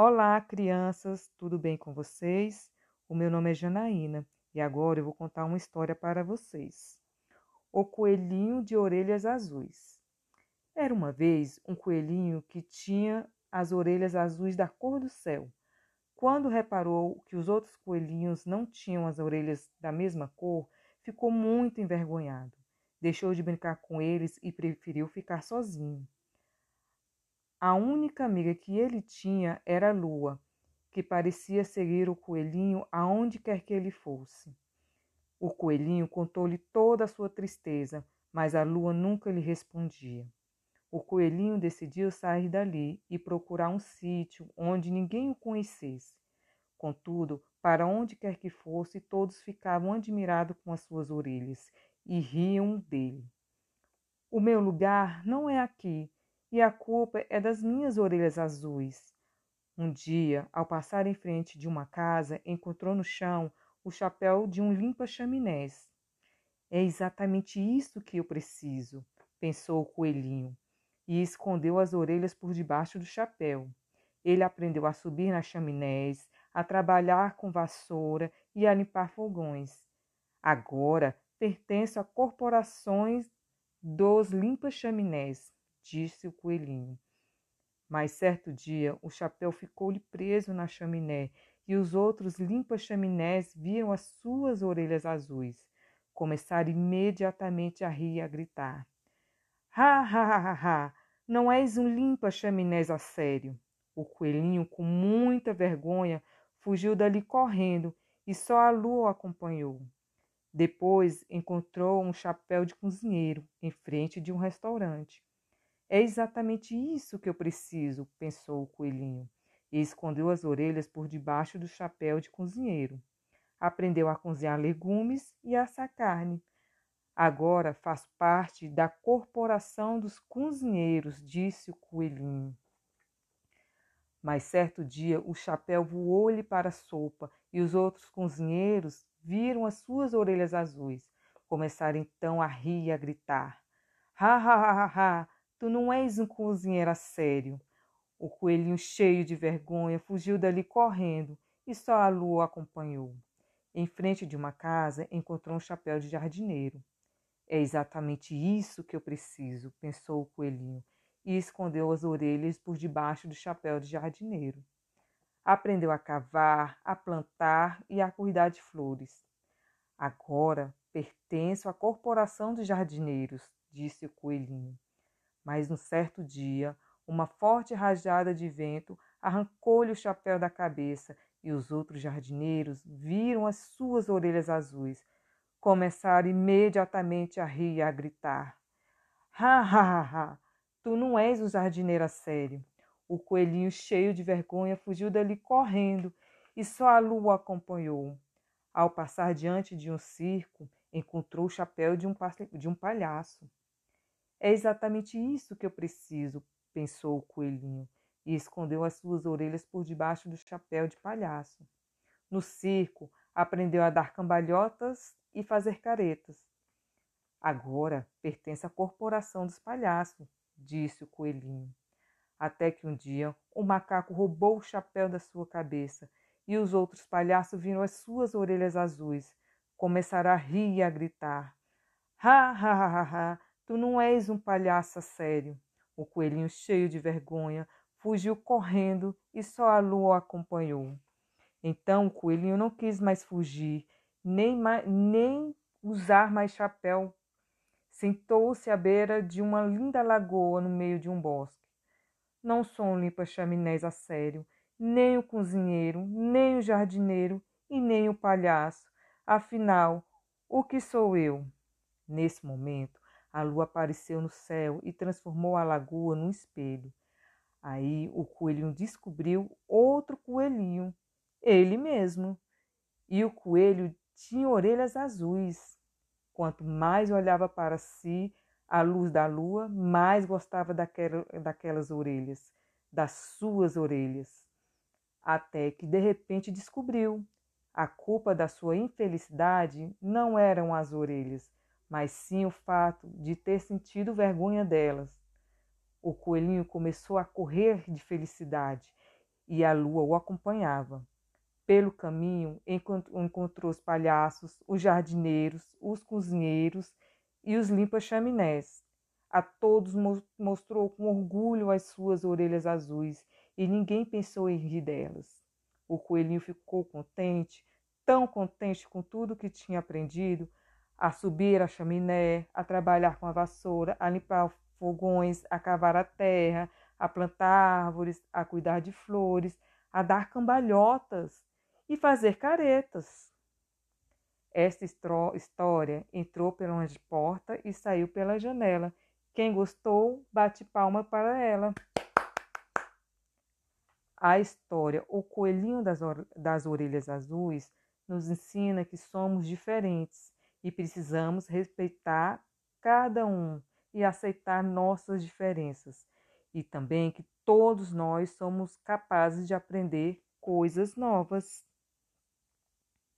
Olá, crianças, tudo bem com vocês? O meu nome é Janaína e agora eu vou contar uma história para vocês. O Coelhinho de Orelhas Azuis. Era uma vez um coelhinho que tinha as orelhas azuis da cor do céu. Quando reparou que os outros coelhinhos não tinham as orelhas da mesma cor, ficou muito envergonhado. Deixou de brincar com eles e preferiu ficar sozinho. A única amiga que ele tinha era a lua, que parecia seguir o coelhinho aonde quer que ele fosse. O coelhinho contou-lhe toda a sua tristeza, mas a lua nunca lhe respondia. O coelhinho decidiu sair dali e procurar um sítio onde ninguém o conhecesse. Contudo, para onde quer que fosse, todos ficavam admirados com as suas orelhas e riam dele. O meu lugar não é aqui, e a culpa é das minhas orelhas azuis. Um dia, ao passar em frente de uma casa, encontrou no chão o chapéu de um limpa-chaminés. É exatamente isso que eu preciso, pensou o coelhinho, e escondeu as orelhas por debaixo do chapéu. Ele aprendeu a subir nas chaminés, a trabalhar com vassoura e a limpar fogões. Agora pertence a corporações dos limpa-chaminés disse o coelhinho. Mas certo dia o chapéu ficou-lhe preso na chaminé e os outros limpa-chaminés viram as suas orelhas azuis. Começaram imediatamente a rir e a gritar. Ha, ha, ha, ha, ha! Não és um limpa-chaminés a sério. O coelhinho, com muita vergonha, fugiu dali correndo e só a lua o acompanhou. Depois encontrou um chapéu de cozinheiro em frente de um restaurante. É exatamente isso que eu preciso, pensou o coelhinho, e escondeu as orelhas por debaixo do chapéu de cozinheiro. Aprendeu a cozinhar legumes e a assar carne. Agora faço parte da corporação dos cozinheiros, disse o coelhinho. Mas certo dia o chapéu voou-lhe para a sopa e os outros cozinheiros viram as suas orelhas azuis. Começaram então a rir e a gritar. Ha, ha, ha, ha, ha! Tu não és um cozinheiro a sério. O coelhinho, cheio de vergonha, fugiu dali correndo e só a lua o acompanhou. Em frente de uma casa, encontrou um chapéu de jardineiro. É exatamente isso que eu preciso, pensou o coelhinho, e escondeu as orelhas por debaixo do chapéu de jardineiro. Aprendeu a cavar, a plantar e a cuidar de flores. Agora pertenço à corporação dos jardineiros, disse o coelhinho. Mas um certo dia, uma forte rajada de vento arrancou-lhe o chapéu da cabeça e os outros jardineiros viram as suas orelhas azuis. Começaram imediatamente a rir e a gritar. Ha, ha, ha, ha! Tu não és um jardineiro a sério. O coelhinho, cheio de vergonha, fugiu dali correndo e só a lua acompanhou. Ao passar diante de um circo, encontrou o chapéu de um, de um palhaço. É exatamente isso que eu preciso, pensou o coelhinho, e escondeu as suas orelhas por debaixo do chapéu de palhaço. No circo, aprendeu a dar cambalhotas e fazer caretas. Agora pertence à corporação dos palhaços, disse o coelhinho. Até que um dia o macaco roubou o chapéu da sua cabeça e os outros palhaços viram as suas orelhas azuis. Começaram a rir e a gritar. Ha, ha, ha, ha, ha! Tu não és um palhaço a sério. O coelhinho, cheio de vergonha, fugiu correndo e só a lua o acompanhou. Então o coelhinho não quis mais fugir, nem, mais, nem usar mais chapéu. Sentou-se à beira de uma linda lagoa no meio de um bosque. Não sou um limpa-chaminés a sério, nem o cozinheiro, nem o jardineiro e nem o palhaço. Afinal, o que sou eu? Nesse momento, a lua apareceu no céu e transformou a lagoa num espelho. Aí o coelhinho descobriu outro coelhinho, ele mesmo. E o coelho tinha orelhas azuis. Quanto mais olhava para si a luz da lua, mais gostava daquela, daquelas orelhas, das suas orelhas. Até que de repente descobriu a culpa da sua infelicidade não eram as orelhas, mas sim o fato de ter sentido vergonha delas. O coelhinho começou a correr de felicidade e a lua o acompanhava. Pelo caminho encontrou os palhaços, os jardineiros, os cozinheiros e os limpa-chaminés. A todos mostrou com orgulho as suas orelhas azuis e ninguém pensou em rir delas. O coelhinho ficou contente, tão contente com tudo que tinha aprendido, a subir a chaminé, a trabalhar com a vassoura, a limpar fogões, a cavar a terra, a plantar árvores, a cuidar de flores, a dar cambalhotas e fazer caretas. Esta história entrou pela porta e saiu pela janela. Quem gostou, bate palma para ela. A história O Coelhinho das, das Orelhas Azuis nos ensina que somos diferentes e precisamos respeitar cada um e aceitar nossas diferenças, e também que todos nós somos capazes de aprender coisas novas.